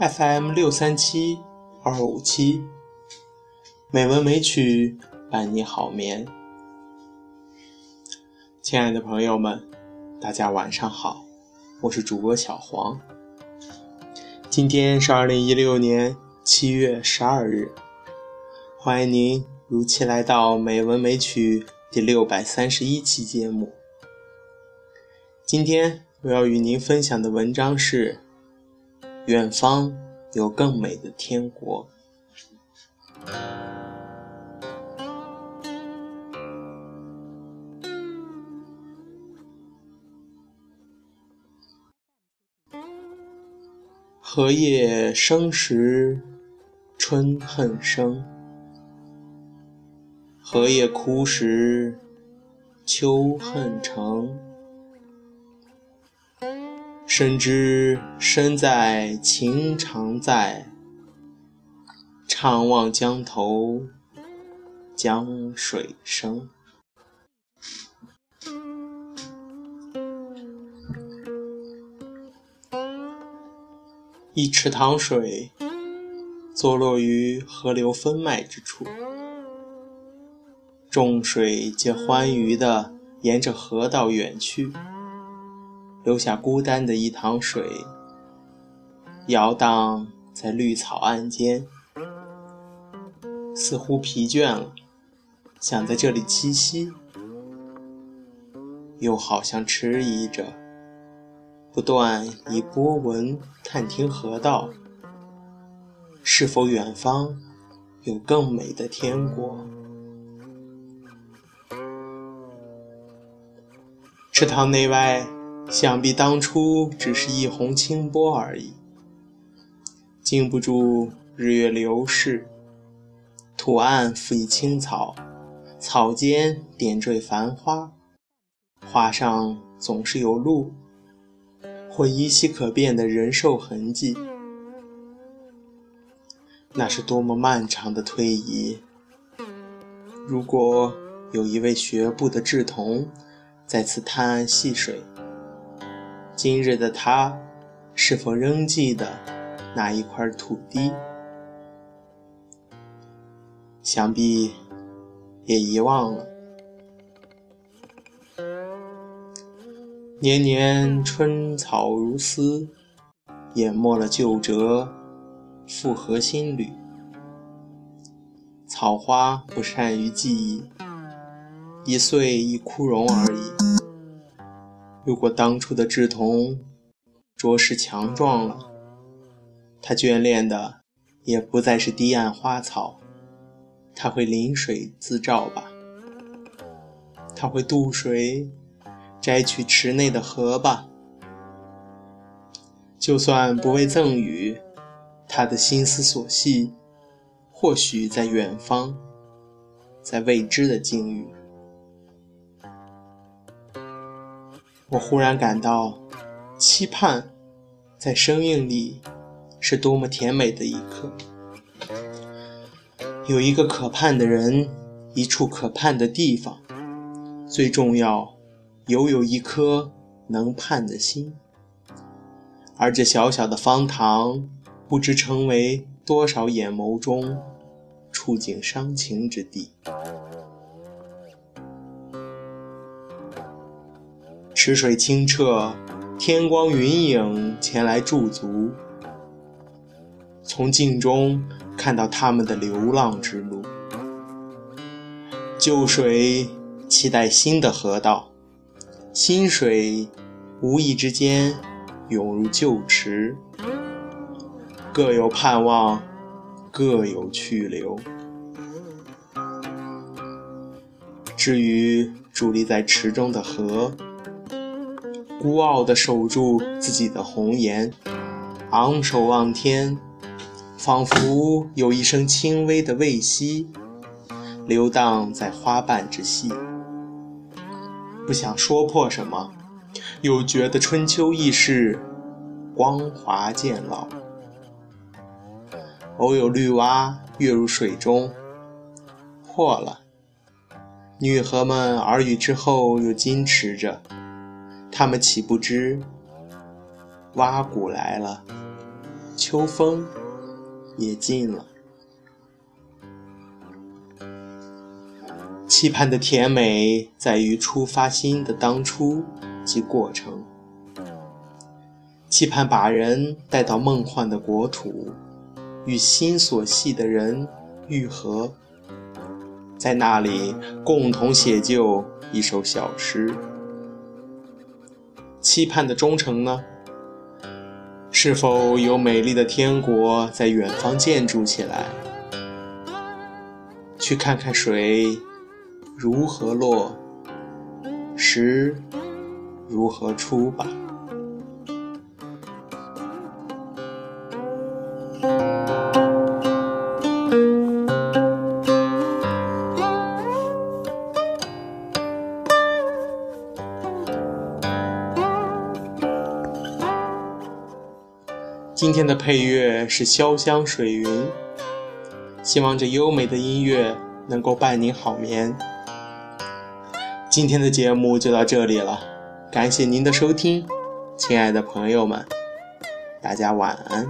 FM 六三七二五七，美文美曲伴你好眠。亲爱的朋友们，大家晚上好，我是主播小黄。今天是二零一六年七月十二日，欢迎您如期来到《美文美曲》第六百三十一期节目。今天我要与您分享的文章是。远方有更美的天国。荷叶生时春恨生，荷叶枯时秋恨成。深知身在情常在，怅望江头江水声。一池塘水，坐落于河流分脉之处，众水皆欢愉地沿着河道远去。留下孤单的一塘水，摇荡在绿草岸间，似乎疲倦了，想在这里栖息，又好像迟疑着，不断以波纹探听河道，是否远方有更美的天国？池塘内外。想必当初只是一泓清波而已，经不住日月流逝。土岸覆以青草，草间点缀繁花，花上总是有路，或依稀可辨的人兽痕迹。那是多么漫长的推移！如果有一位学步的稚童在此探岸戏水，今日的他，是否仍记得那一块土地？想必也遗忘了。年年春草如丝，淹没了旧辙，复合新侣。草花不善于记忆，一岁一枯荣而已。如果当初的稚童着实强壮了，他眷恋的也不再是堤岸花草，他会临水自照吧？他会渡水摘取池内的荷吧？就算不为赠予，他的心思所系，或许在远方，在未知的境遇。我忽然感到，期盼在生命里是多么甜美的一刻。有一个可盼的人，一处可盼的地方，最重要，犹有一颗能盼的心。而这小小的方塘，不知成为多少眼眸中触景伤情之地。池水清澈，天光云影前来驻足，从镜中看到他们的流浪之路。旧水期待新的河道，新水无意之间涌入旧池，各有盼望，各有去留。至于伫立在池中的河，孤傲地守住自己的红颜，昂首望天，仿佛有一声轻微的慰息，流荡在花瓣之隙。不想说破什么，又觉得春秋易逝，光华渐老。偶有绿蛙跃入水中，破了。女河们耳语之后又矜持着，他们岂不知蛙鼓来了，秋风也尽了。期盼的甜美在于出发心的当初及过程，期盼把人带到梦幻的国土。与心所系的人愈合，在那里共同写就一首小诗。期盼的忠诚呢？是否有美丽的天国在远方建筑起来？去看看水如何落，石如何出吧。今天的配乐是《潇湘水云》，希望这优美的音乐能够伴您好眠。今天的节目就到这里了，感谢您的收听，亲爱的朋友们，大家晚安。